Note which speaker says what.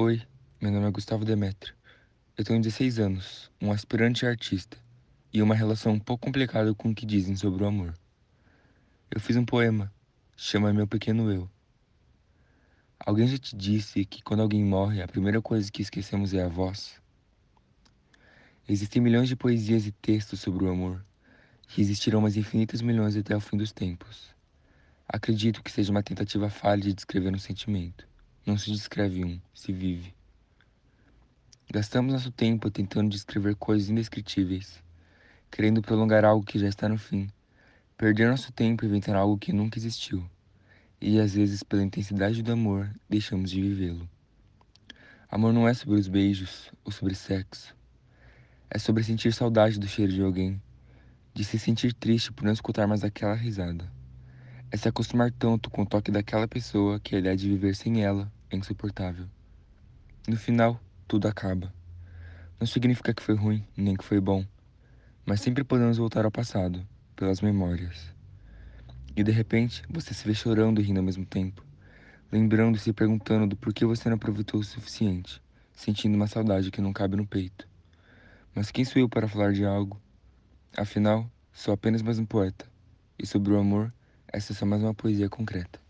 Speaker 1: Oi, meu nome é Gustavo Demetrio. Eu tenho 16 anos, um aspirante artista e uma relação um pouco complicada com o que dizem sobre o amor. Eu fiz um poema, chama Meu Pequeno Eu. Alguém já te disse que quando alguém morre, a primeira coisa que esquecemos é a voz? Existem milhões de poesias e textos sobre o amor, e existirão mais infinitos milhões até o fim dos tempos. Acredito que seja uma tentativa falha de descrever um sentimento. Não se descreve um, se vive. Gastamos nosso tempo tentando descrever coisas indescritíveis, querendo prolongar algo que já está no fim, perder nosso tempo inventando algo que nunca existiu, e às vezes, pela intensidade do amor, deixamos de vivê-lo. Amor não é sobre os beijos ou sobre sexo, é sobre sentir saudade do cheiro de alguém, de se sentir triste por não escutar mais aquela risada. É se acostumar tanto com o toque daquela pessoa que a ideia de viver sem ela é insuportável. No final, tudo acaba. Não significa que foi ruim, nem que foi bom, mas sempre podemos voltar ao passado, pelas memórias. E de repente, você se vê chorando e rindo ao mesmo tempo, lembrando e se perguntando do porquê você não aproveitou o suficiente, sentindo uma saudade que não cabe no peito. Mas quem sou eu para falar de algo? Afinal, sou apenas mais um poeta, e sobre o amor, essa é só mais uma poesia concreta.